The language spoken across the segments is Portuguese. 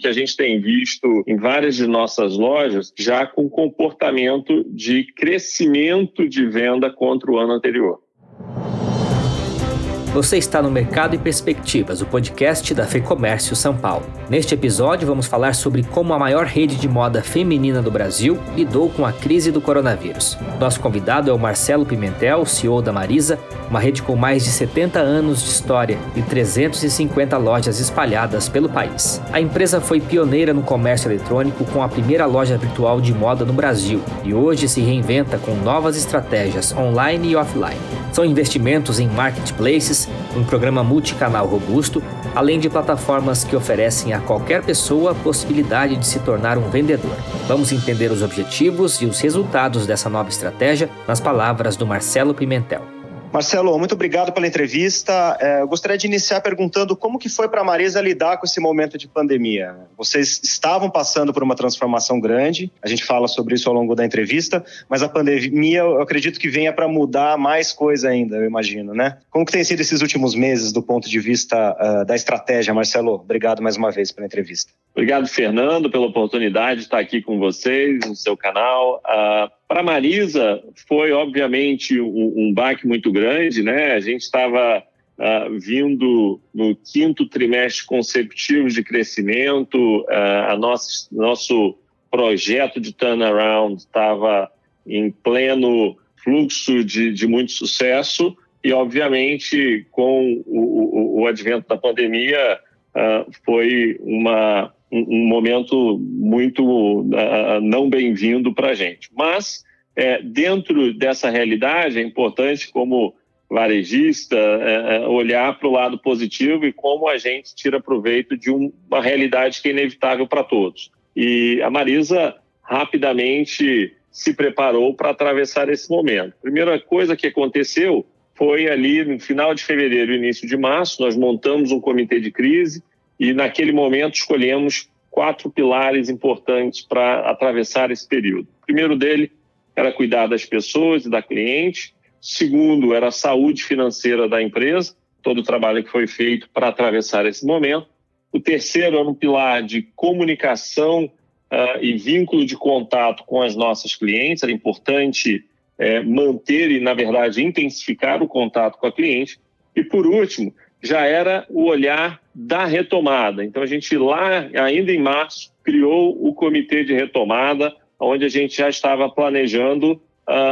que a gente tem visto em várias de nossas lojas já com comportamento de crescimento de venda contra o ano anterior. Você está no Mercado e Perspectivas, o podcast da FEComércio São Paulo. Neste episódio, vamos falar sobre como a maior rede de moda feminina do Brasil lidou com a crise do coronavírus. Nosso convidado é o Marcelo Pimentel, CEO da Marisa, uma rede com mais de 70 anos de história e 350 lojas espalhadas pelo país. A empresa foi pioneira no comércio eletrônico com a primeira loja virtual de moda no Brasil e hoje se reinventa com novas estratégias online e offline. São investimentos em marketplaces um programa multicanal robusto, além de plataformas que oferecem a qualquer pessoa a possibilidade de se tornar um vendedor. Vamos entender os objetivos e os resultados dessa nova estratégia nas palavras do Marcelo Pimentel. Marcelo, muito obrigado pela entrevista. É, eu gostaria de iniciar perguntando como que foi para a Marisa lidar com esse momento de pandemia. Vocês estavam passando por uma transformação grande, a gente fala sobre isso ao longo da entrevista, mas a pandemia eu acredito que venha para mudar mais coisa ainda, eu imagino, né? Como que tem sido esses últimos meses do ponto de vista uh, da estratégia, Marcelo? Obrigado mais uma vez pela entrevista. Obrigado, Fernando, pela oportunidade de estar aqui com vocês no seu canal. Uh, para Marisa foi obviamente um, um, baque muito grande, né? A gente estava uh, vindo no quinto trimestre consecutivo de crescimento, uh, a nosso nosso projeto de turnaround estava em pleno fluxo de, de muito sucesso e obviamente com o, o, o advento da pandemia uh, foi uma um, momento muito uh, não bem-vindo para a gente. Mas, é, dentro dessa realidade, é importante, como varejista, é, é olhar para o lado positivo e como a gente tira proveito de um, uma realidade que é inevitável para todos. E a Marisa rapidamente se preparou para atravessar esse momento. Primeira coisa que aconteceu foi ali no final de fevereiro, início de março, nós montamos um comitê de crise, e naquele momento escolhemos quatro pilares importantes para atravessar esse período. O primeiro dele era cuidar das pessoas e da cliente. Segundo, era a saúde financeira da empresa, todo o trabalho que foi feito para atravessar esse momento. O terceiro era um pilar de comunicação uh, e vínculo de contato com as nossas clientes. Era importante uh, manter e, na verdade, intensificar o contato com a cliente. E, por último, já era o olhar da retomada. Então, a gente lá, ainda em março, criou o comitê de retomada, onde a gente já estava planejando uh,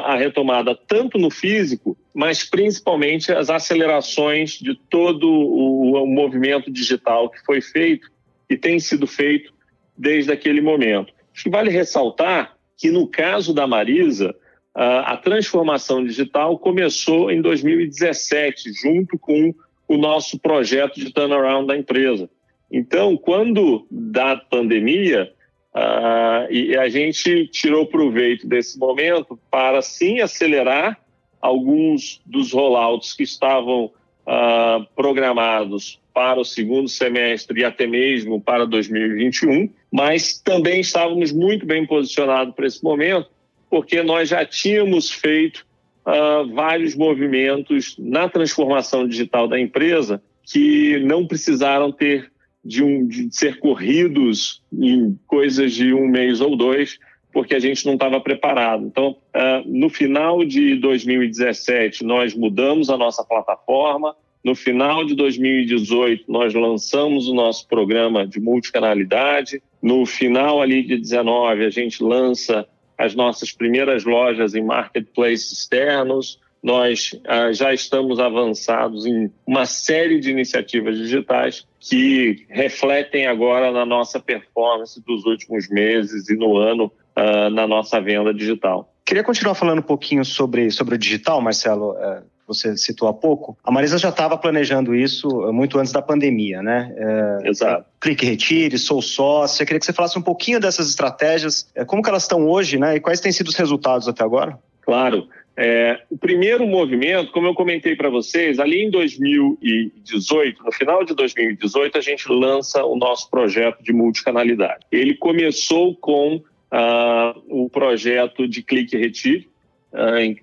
a retomada tanto no físico, mas principalmente as acelerações de todo o, o movimento digital que foi feito e tem sido feito desde aquele momento. Acho que vale ressaltar que, no caso da Marisa, a transformação digital começou em 2017, junto com o nosso projeto de turnaround da empresa. Então, quando da pandemia, uh, e a gente tirou proveito desse momento para sim acelerar alguns dos rollouts que estavam uh, programados para o segundo semestre e até mesmo para 2021, mas também estávamos muito bem posicionados para esse momento, porque nós já tínhamos feito uh, vários movimentos na transformação digital da empresa que não precisaram ter de, um, de ser corridos em coisas de um mês ou dois, porque a gente não estava preparado. Então, uh, no final de 2017, nós mudamos a nossa plataforma. No final de 2018, nós lançamos o nosso programa de multicanalidade. No final ali de 19, a gente lança as nossas primeiras lojas em marketplaces externos. Nós ah, já estamos avançados em uma série de iniciativas digitais que refletem agora na nossa performance dos últimos meses e no ano ah, na nossa venda digital. Queria continuar falando um pouquinho sobre, sobre o digital, Marcelo. É, você citou há pouco, a Marisa já estava planejando isso eh, muito antes da pandemia, né? É, Exato. Clique Retire, Sou Sócio. Eu queria que você falasse um pouquinho dessas estratégias, é, como que elas estão hoje, né? E quais têm sido os resultados até agora? Claro. É, o primeiro movimento, como eu comentei para vocês, ali em 2018, no final de 2018, a gente lança o nosso projeto de multicanalidade. Ele começou com uh, o projeto de Clique Retire,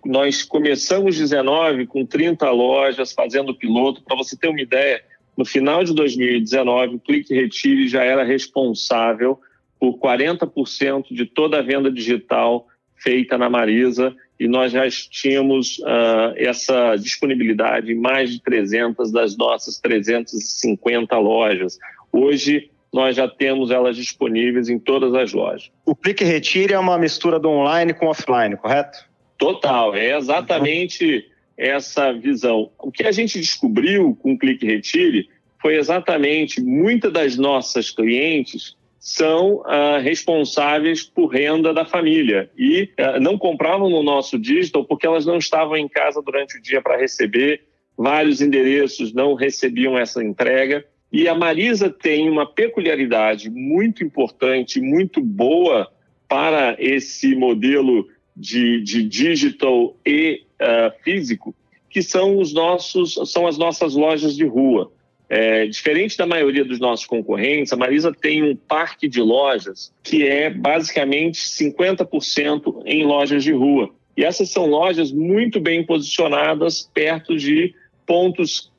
nós começamos 19 com 30 lojas fazendo piloto. Para você ter uma ideia, no final de 2019, o Clique Retire já era responsável por 40% de toda a venda digital feita na Marisa e nós já tínhamos uh, essa disponibilidade em mais de 300 das nossas 350 lojas. Hoje, nós já temos elas disponíveis em todas as lojas. O clique retire é uma mistura do online com offline, correto? Total, é exatamente essa visão. O que a gente descobriu com o clique retire foi exatamente muitas das nossas clientes são ah, responsáveis por renda da família e ah, não compravam no nosso digital porque elas não estavam em casa durante o dia para receber, vários endereços não recebiam essa entrega. E a Marisa tem uma peculiaridade muito importante, muito boa para esse modelo de, de digital e uh, físico, que são os nossos, são as nossas lojas de rua. É, diferente da maioria dos nossos concorrentes, a Marisa tem um parque de lojas que é basicamente 50% em lojas de rua. E essas são lojas muito bem posicionadas perto de pontos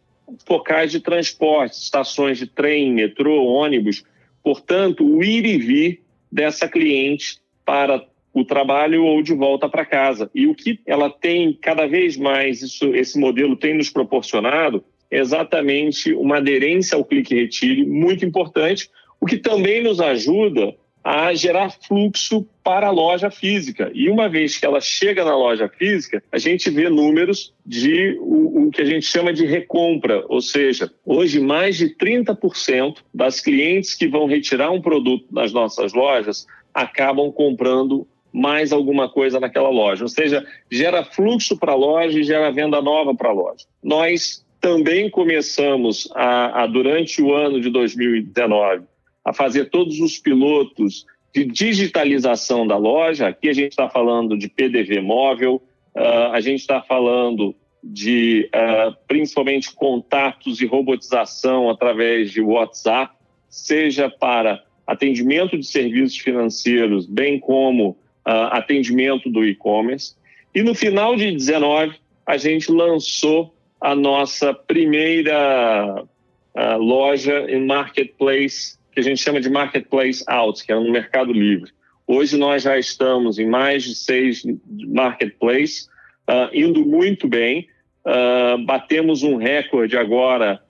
focais de transporte, estações de trem, metrô, ônibus. Portanto, o ir e vir dessa cliente para o trabalho ou de volta para casa. E o que ela tem cada vez mais, isso, esse modelo tem nos proporcionado, exatamente uma aderência ao clique retire muito importante, o que também nos ajuda a gerar fluxo para a loja física. E uma vez que ela chega na loja física, a gente vê números de o, o que a gente chama de recompra, ou seja, hoje mais de 30% das clientes que vão retirar um produto nas nossas lojas acabam comprando mais alguma coisa naquela loja. Ou seja, gera fluxo para a loja e gera venda nova para a loja. Nós também começamos a, a, durante o ano de 2019 a fazer todos os pilotos de digitalização da loja. Aqui a gente está falando de PDV móvel, uh, a gente está falando de uh, principalmente contatos e robotização através de WhatsApp, seja para atendimento de serviços financeiros, bem como uh, atendimento do e-commerce. E no final de 19, a gente lançou a nossa primeira uh, loja em marketplace, que a gente chama de marketplace out, que é no Mercado Livre. Hoje nós já estamos em mais de seis marketplaces, uh, indo muito bem. Uh, batemos um recorde agora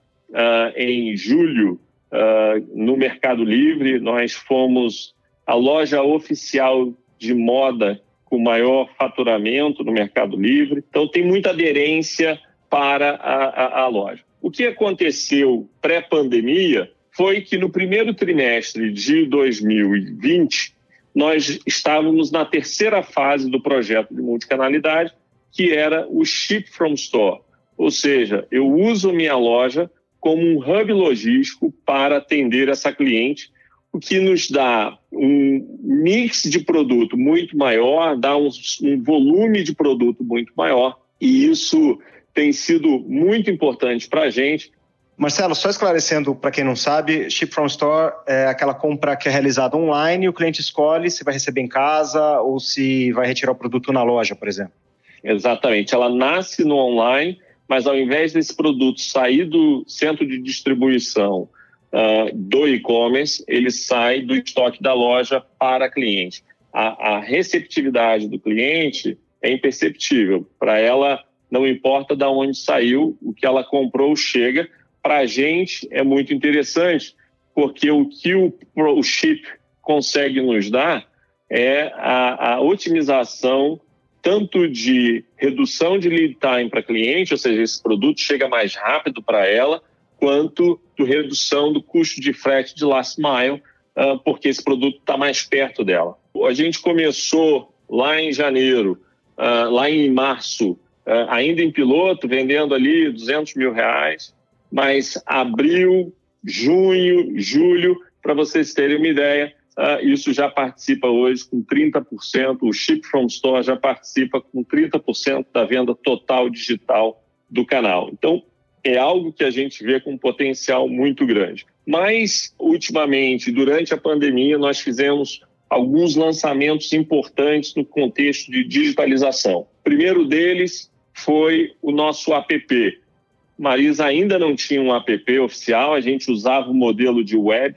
em julho no Mercado Livre. Nós fomos a loja oficial de moda com maior faturamento no Mercado Livre. Então tem muita aderência para a, a, a loja. O que aconteceu pré-pandemia foi que no primeiro trimestre de 2020, nós estávamos na terceira fase do projeto de multicanalidade, que era o Ship from Store. Ou seja, eu uso minha loja como um hub logístico para atender essa cliente, o que nos dá um mix de produto muito maior, dá um, um volume de produto muito maior, e isso tem sido muito importante para a gente. Marcelo, só esclarecendo para quem não sabe, Ship from Store é aquela compra que é realizada online e o cliente escolhe se vai receber em casa ou se vai retirar o produto na loja, por exemplo. Exatamente. Ela nasce no online, mas ao invés desse produto sair do centro de distribuição uh, do e-commerce, ele sai do estoque da loja para cliente. A, a receptividade do cliente é imperceptível. Para ela, não importa de onde saiu, o que ela comprou chega. Para a gente é muito interessante, porque o que o, o chip consegue nos dar é a, a otimização tanto de redução de lead time para cliente, ou seja, esse produto chega mais rápido para ela, quanto do redução do custo de frete de last mile, uh, porque esse produto está mais perto dela. A gente começou lá em janeiro, uh, lá em março, uh, ainda em piloto, vendendo ali 200 mil reais, mas abril, junho, julho, para vocês terem uma ideia, isso já participa hoje com 30%, o Ship From Store já participa com 30% da venda total digital do canal. Então, é algo que a gente vê com um potencial muito grande. Mas, ultimamente, durante a pandemia, nós fizemos alguns lançamentos importantes no contexto de digitalização. O primeiro deles foi o nosso app. Marisa ainda não tinha um app oficial, a gente usava o modelo de web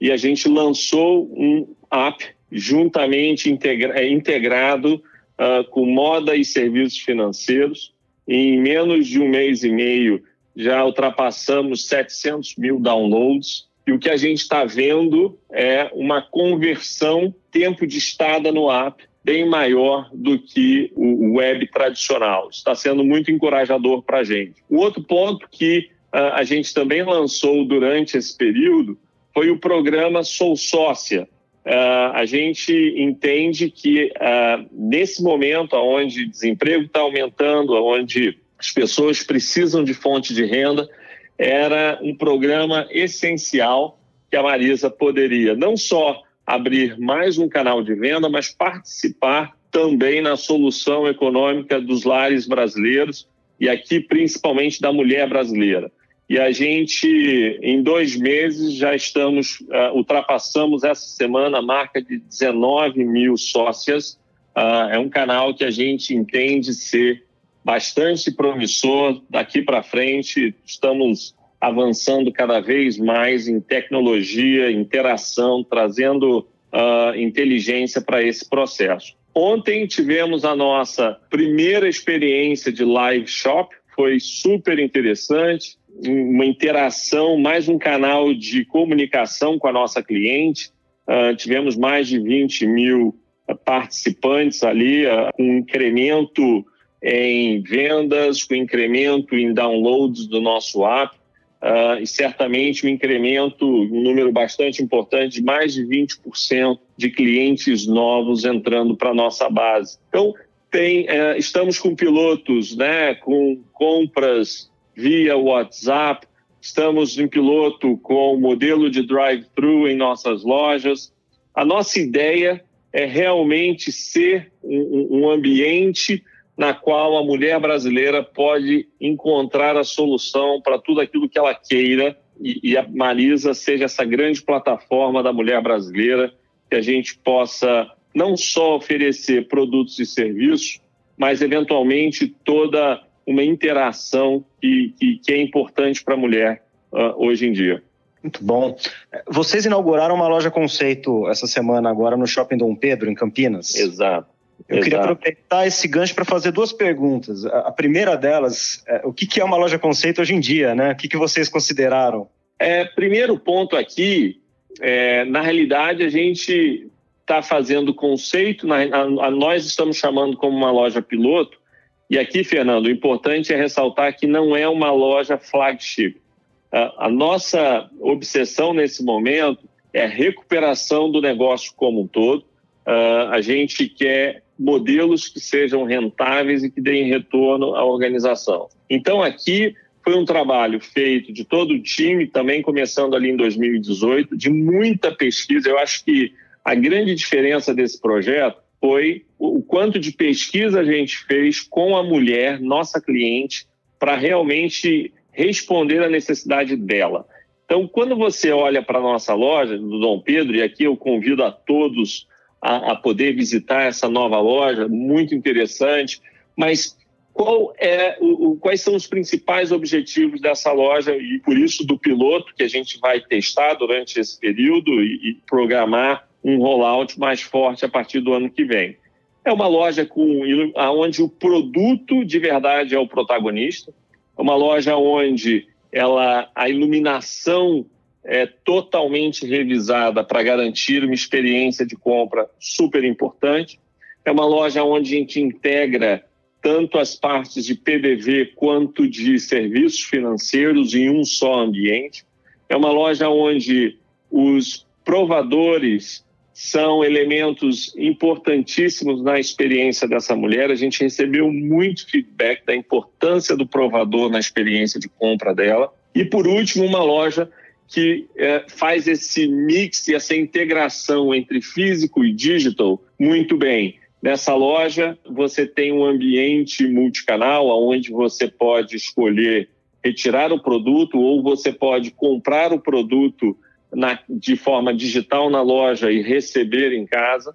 e a gente lançou um app juntamente integra é, integrado uh, com moda e serviços financeiros. Em menos de um mês e meio, já ultrapassamos 700 mil downloads. E o que a gente está vendo é uma conversão tempo de estada no app bem maior do que o web tradicional. Está sendo muito encorajador para a gente. O outro ponto que uh, a gente também lançou durante esse período foi o programa Sou Sócia. Uh, a gente entende que uh, nesse momento onde desemprego está aumentando, onde as pessoas precisam de fonte de renda, era um programa essencial que a Marisa poderia não só abrir mais um canal de venda, mas participar também na solução econômica dos lares brasileiros e aqui principalmente da mulher brasileira. E a gente, em dois meses, já estamos, uh, ultrapassamos essa semana a marca de 19 mil sócias. Uh, é um canal que a gente entende ser bastante promissor. Daqui para frente, estamos avançando cada vez mais em tecnologia, interação, trazendo uh, inteligência para esse processo. Ontem tivemos a nossa primeira experiência de live shop, foi super interessante, uma interação, mais um canal de comunicação com a nossa cliente. Uh, tivemos mais de 20 mil participantes ali, uh, um incremento em vendas, com incremento em downloads do nosso app uh, e certamente um incremento, um número bastante importante, de mais de 20% de clientes novos entrando para a nossa base. Então, tem, uh, estamos com pilotos né, com compras via WhatsApp, estamos em piloto com modelo de drive-thru em nossas lojas. A nossa ideia é realmente ser um, um ambiente na qual a mulher brasileira pode encontrar a solução para tudo aquilo que ela queira e, e a Marisa seja essa grande plataforma da mulher brasileira que a gente possa não só oferecer produtos e serviços, mas eventualmente toda uma interação que, que, que é importante para a mulher uh, hoje em dia. Muito bom. Vocês inauguraram uma loja conceito essa semana agora no Shopping Dom Pedro, em Campinas. Exato. Eu Exato. queria aproveitar esse gancho para fazer duas perguntas. A primeira delas, é, o que é uma loja conceito hoje em dia, né? O que vocês consideraram? É, primeiro ponto aqui, é, na realidade, a gente está fazendo conceito, na, a, a, nós estamos chamando como uma loja piloto, e aqui, Fernando, o importante é ressaltar que não é uma loja flagship. A, a nossa obsessão nesse momento é a recuperação do negócio como um todo. Uh, a gente quer modelos que sejam rentáveis e que deem retorno à organização. Então, aqui foi um trabalho feito de todo o time, também começando ali em 2018, de muita pesquisa. Eu acho que a grande diferença desse projeto foi o quanto de pesquisa a gente fez com a mulher, nossa cliente, para realmente responder à necessidade dela. Então, quando você olha para a nossa loja do Dom Pedro, e aqui eu convido a todos a, a poder visitar essa nova loja, muito interessante. Mas qual é o, quais são os principais objetivos dessa loja e por isso do piloto que a gente vai testar durante esse período e, e programar um rollout mais forte a partir do ano que vem. É uma loja com onde o produto de verdade é o protagonista, é uma loja onde ela a iluminação é, totalmente revisada para garantir uma experiência de compra super importante. É uma loja onde a gente integra tanto as partes de PDV quanto de serviços financeiros em um só ambiente. É uma loja onde os provadores são elementos importantíssimos na experiência dessa mulher. A gente recebeu muito feedback da importância do provador na experiência de compra dela. E, por último, uma loja que é, faz esse mix e essa integração entre físico e digital muito bem. Nessa loja, você tem um ambiente multicanal, onde você pode escolher retirar o produto ou você pode comprar o produto na, de forma digital na loja e receber em casa.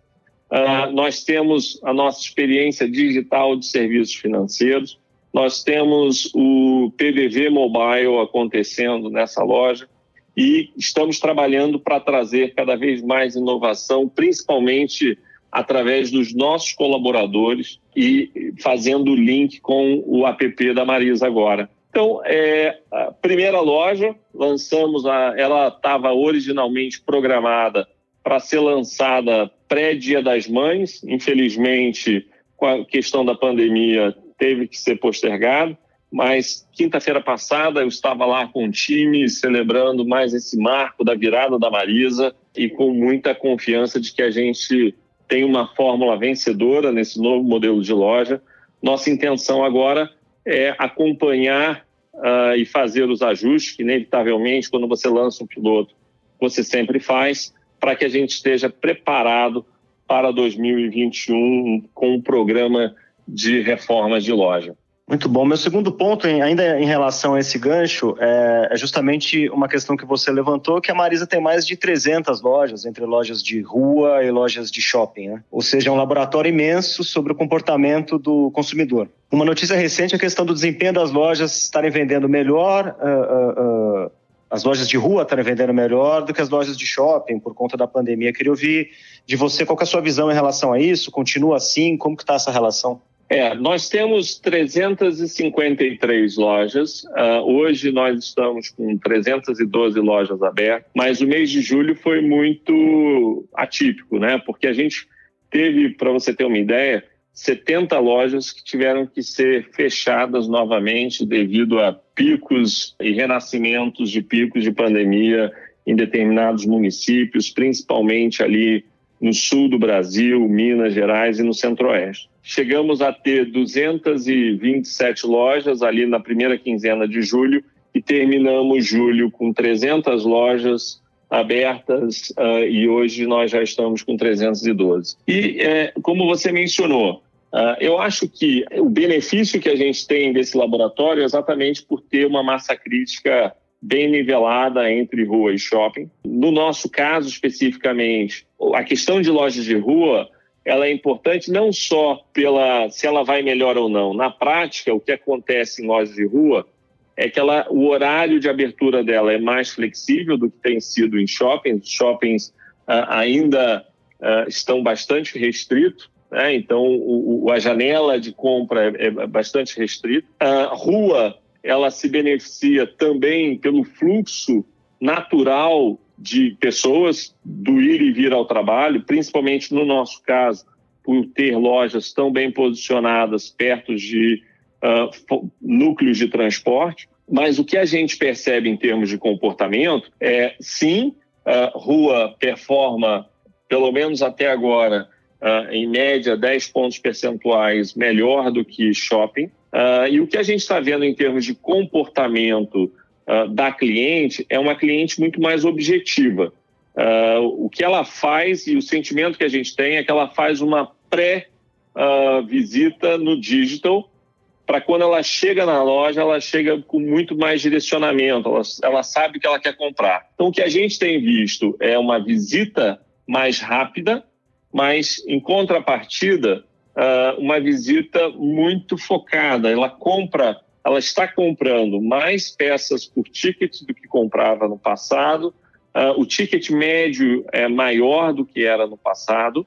Uh, nós temos a nossa experiência digital de serviços financeiros. Nós temos o PDV Mobile acontecendo nessa loja e estamos trabalhando para trazer cada vez mais inovação, principalmente através dos nossos colaboradores e fazendo o link com o app da Marisa agora. Então, é, a primeira loja, lançamos, a, ela estava originalmente programada para ser lançada pré-Dia das Mães, infelizmente, com a questão da pandemia, teve que ser postergado, mas quinta-feira passada eu estava lá com o time celebrando mais esse marco da virada da Marisa e com muita confiança de que a gente tem uma fórmula vencedora nesse novo modelo de loja. Nossa intenção agora é acompanhar uh, e fazer os ajustes, que inevitavelmente, quando você lança um piloto, você sempre faz, para que a gente esteja preparado para 2021 com um programa de reformas de loja. Muito bom. Meu segundo ponto, ainda em relação a esse gancho, é, é justamente uma questão que você levantou, que a Marisa tem mais de 300 lojas, entre lojas de rua e lojas de shopping, né? Ou seja, é um laboratório imenso sobre o comportamento do consumidor. Uma notícia recente é a questão do desempenho das lojas estarem vendendo melhor, uh, uh, uh, as lojas de rua estarem vendendo melhor do que as lojas de shopping por conta da pandemia. Queria ouvir de você qual é a sua visão em relação a isso, continua assim, como que está essa relação? É, nós temos 353 lojas. Uh, hoje nós estamos com 312 lojas abertas, mas o mês de julho foi muito atípico, né? Porque a gente teve, para você ter uma ideia, 70 lojas que tiveram que ser fechadas novamente devido a picos e renascimentos de picos de pandemia em determinados municípios, principalmente ali no sul do Brasil, Minas Gerais e no Centro-Oeste. Chegamos a ter 227 lojas ali na primeira quinzena de julho e terminamos julho com 300 lojas abertas uh, e hoje nós já estamos com 312. E é, como você mencionou, uh, eu acho que o benefício que a gente tem desse laboratório é exatamente por ter uma massa crítica bem nivelada entre rua e shopping. No nosso caso especificamente, a questão de lojas de rua ela é importante não só pela se ela vai melhor ou não. Na prática, o que acontece em lojas de rua é que ela, o horário de abertura dela é mais flexível do que tem sido em shoppings. Shoppings uh, ainda uh, estão bastante restritos, né? então o, o, a janela de compra é, é bastante restrita. A rua ela se beneficia também pelo fluxo natural de pessoas do ir e vir ao trabalho, principalmente no nosso caso, por ter lojas tão bem posicionadas perto de uh, núcleos de transporte. Mas o que a gente percebe em termos de comportamento é, sim, uh, rua performa, pelo menos até agora, uh, em média 10 pontos percentuais melhor do que shopping. E o que a gente está vendo em termos de comportamento uh, da cliente é uma cliente muito mais objetiva. Uh, o que ela faz e o sentimento que a gente tem é que ela faz uma pré-visita no digital para quando ela chega na loja, ela chega com muito mais direcionamento, ela, ela sabe o que ela quer comprar. Então, o que a gente tem visto é uma visita mais rápida, mas em contrapartida, uma visita muito focada. Ela compra, ela está comprando mais peças por ticket do que comprava no passado. Uh, o ticket médio é maior do que era no passado.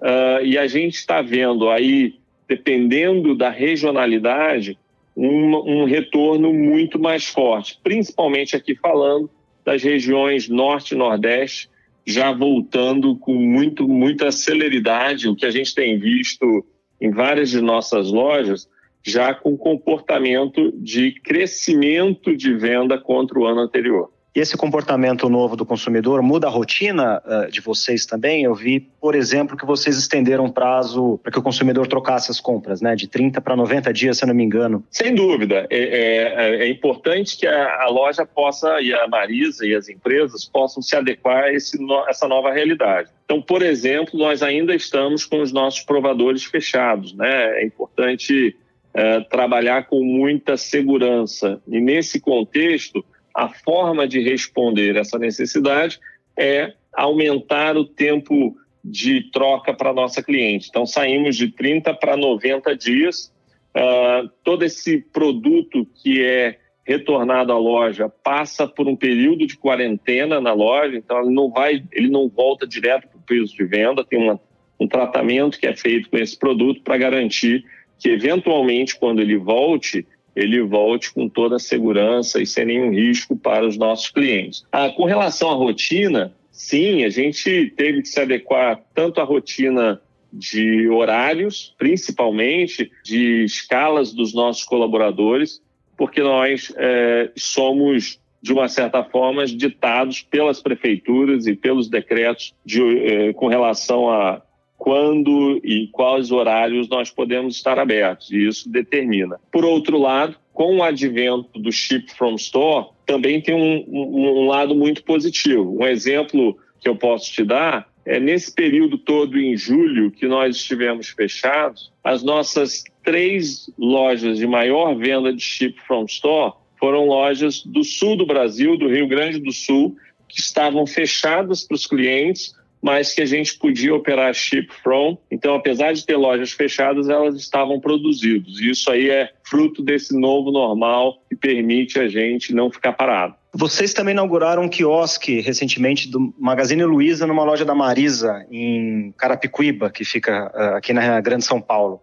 Uh, e a gente está vendo aí, dependendo da regionalidade, um, um retorno muito mais forte, principalmente aqui falando das regiões norte e nordeste, já voltando com muito, muita celeridade, o que a gente tem visto em várias de nossas lojas, já com comportamento de crescimento de venda contra o ano anterior. E esse comportamento novo do consumidor muda a rotina uh, de vocês também? Eu vi, por exemplo, que vocês estenderam o prazo para que o consumidor trocasse as compras, né? De 30 para 90 dias, se eu não me engano. Sem dúvida. É, é, é importante que a, a, loja possa, e a Marisa e as empresas possam se adequar a esse, essa nova realidade. Então, por exemplo, nós ainda estamos com os nossos provadores fechados, né? É importante é, trabalhar com muita segurança. E nesse contexto, a forma de responder essa necessidade é aumentar o tempo de troca para nossa cliente. Então, saímos de 30 para 90 dias, uh, todo esse produto que é retornado à loja passa por um período de quarentena na loja, então ele não vai, ele não volta direto para o preço de venda, tem uma, um tratamento que é feito com esse produto para garantir que eventualmente quando ele volte, ele volte com toda a segurança e sem nenhum risco para os nossos clientes. Ah, com relação à rotina, sim, a gente teve que se adequar tanto à rotina de horários, principalmente de escalas dos nossos colaboradores, porque nós é, somos, de uma certa forma, ditados pelas prefeituras e pelos decretos de, é, com relação a quando e quais horários nós podemos estar abertos, e isso determina. Por outro lado, com o advento do Ship from Store, também tem um, um, um lado muito positivo. Um exemplo que eu posso te dar é nesse período todo em julho que nós estivemos fechados, as nossas três lojas de maior venda de chip from store foram lojas do sul do Brasil, do Rio Grande do Sul, que estavam fechadas para os clientes, mas que a gente podia operar chip from. Então, apesar de ter lojas fechadas, elas estavam produzidas. E isso aí é fruto desse novo normal que permite a gente não ficar parado. Vocês também inauguraram um quiosque recentemente do Magazine Luiza numa loja da Marisa, em Carapicuíba, que fica uh, aqui na Grande São Paulo.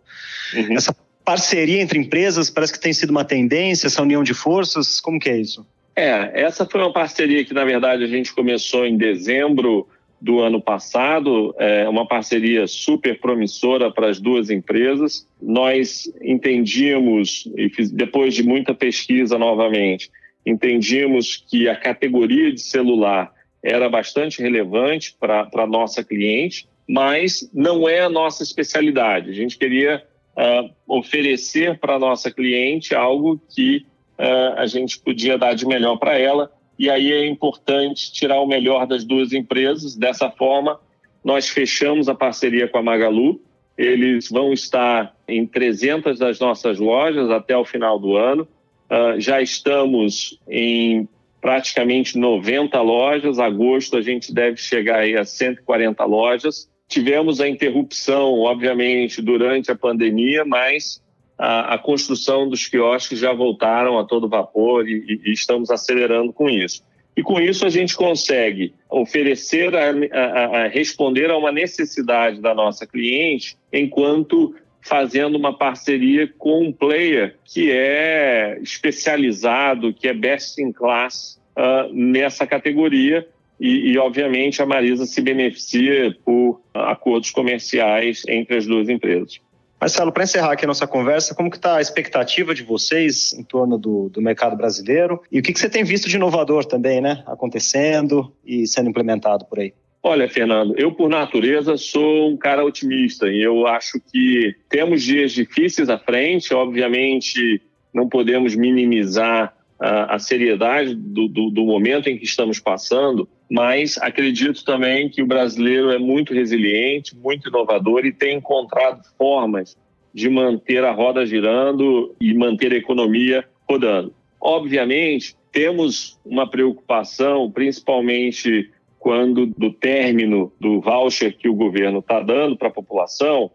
Uhum. Essa parceria entre empresas parece que tem sido uma tendência, essa união de forças, como que é isso? É, essa foi uma parceria que, na verdade, a gente começou em dezembro do ano passado, é uma parceria super promissora para as duas empresas. Nós entendíamos, e depois de muita pesquisa novamente, entendíamos que a categoria de celular era bastante relevante para a nossa cliente, mas não é a nossa especialidade. A gente queria uh, oferecer para a nossa cliente algo que uh, a gente podia dar de melhor para ela, e aí é importante tirar o melhor das duas empresas. Dessa forma, nós fechamos a parceria com a Magalu. Eles vão estar em 300 das nossas lojas até o final do ano. Uh, já estamos em praticamente 90 lojas. Agosto a gente deve chegar aí a 140 lojas. Tivemos a interrupção, obviamente, durante a pandemia, mas a, a construção dos quiosques já voltaram a todo vapor e, e, estamos acelerando com isso. E com isso a gente consegue oferecer, a, a, a responder a uma necessidade da nossa cliente, enquanto fazendo uma parceria com um player que é especializado, que é best in class uh, nessa categoria. E, e, obviamente, a Marisa se beneficia por acordos comerciais entre as duas empresas. Marcelo, para encerrar aqui a nossa conversa, como que está a expectativa de vocês em torno do, do mercado brasileiro? E o que, que você tem visto de inovador também, né? Acontecendo e sendo implementado por aí? Olha, Fernando, eu por natureza sou um cara otimista e eu acho que temos dias difíceis à frente. Obviamente, não podemos minimizar a, a seriedade do, do, do momento em que estamos passando, mas acredito também que o brasileiro é muito resiliente, muito inovador e tem encontrado formas de manter a roda girando e manter a economia rodando. Obviamente, temos uma preocupação, principalmente quando do término do voucher que o governo está dando para a população,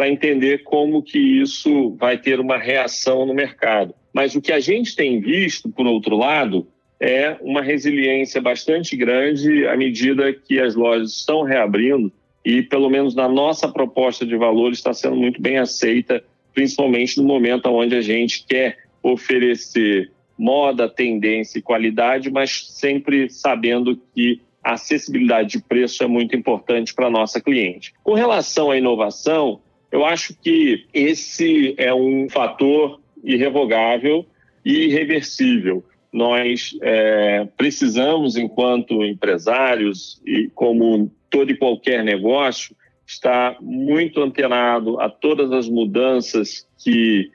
para entender como que isso vai ter uma reação no mercado. Mas o que a gente tem visto, por outro lado, é uma resiliência bastante grande à medida que as lojas estão reabrindo e, pelo menos na nossa proposta de valor, está sendo muito bem aceita, principalmente no momento onde a gente quer oferecer moda, tendência e qualidade, mas sempre sabendo que a acessibilidade de preço é muito importante para a nossa cliente. Com relação à inovação, eu acho que esse é um fator irrevogável e irreversível. Nós é, precisamos, enquanto empresários e como todo e qualquer negócio, estar muito antenado a todas as mudanças que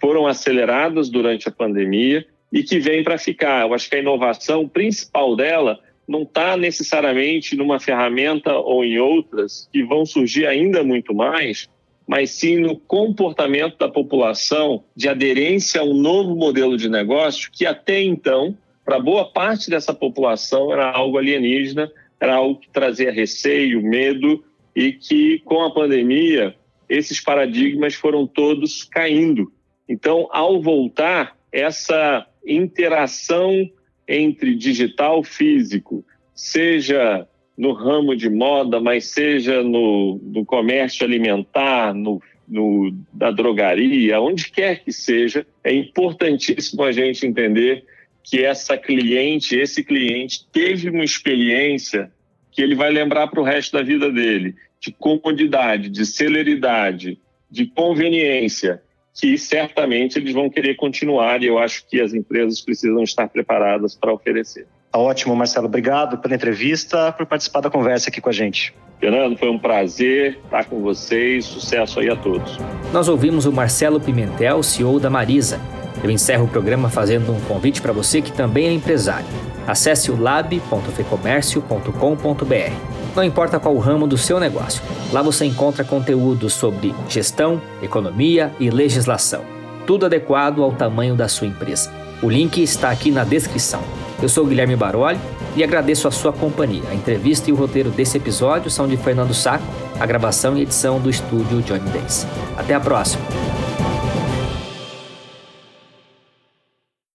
foram aceleradas durante a pandemia e que vêm para ficar. Eu acho que a inovação principal dela não está necessariamente numa ferramenta ou em outras que vão surgir ainda muito mais, mas sim no comportamento da população de aderência a um novo modelo de negócio que até então, para boa parte dessa população, era algo alienígena, era algo que trazia receio, medo e que com a pandemia esses paradigmas foram todos caindo. Então, ao voltar, essa interação entre digital físico, seja no ramo de moda, mas seja no, no comércio alimentar, no, no, da drogaria, onde quer que seja, é importantíssimo a gente entender que essa cliente, esse cliente teve uma experiência que ele vai lembrar para o resto da vida dele, de comodidade, de celeridade, de conveniência, que certamente eles vão querer continuar e eu acho que as empresas precisam estar preparadas para oferecer. Ótimo, Marcelo. Obrigado pela entrevista, por participar da conversa aqui com a gente. Fernando, foi um prazer estar com vocês. Sucesso aí a todos. Nós ouvimos o Marcelo Pimentel, CEO da Marisa. Eu encerro o programa fazendo um convite para você que também é empresário. Acesse o lab.fecomércio.com.br. Não importa qual o ramo do seu negócio, lá você encontra conteúdo sobre gestão, economia e legislação. Tudo adequado ao tamanho da sua empresa. O link está aqui na descrição. Eu sou Guilherme Baroli e agradeço a sua companhia. A entrevista e o roteiro desse episódio são de Fernando Saco, a gravação e edição do estúdio Johnny Days. Até a próxima!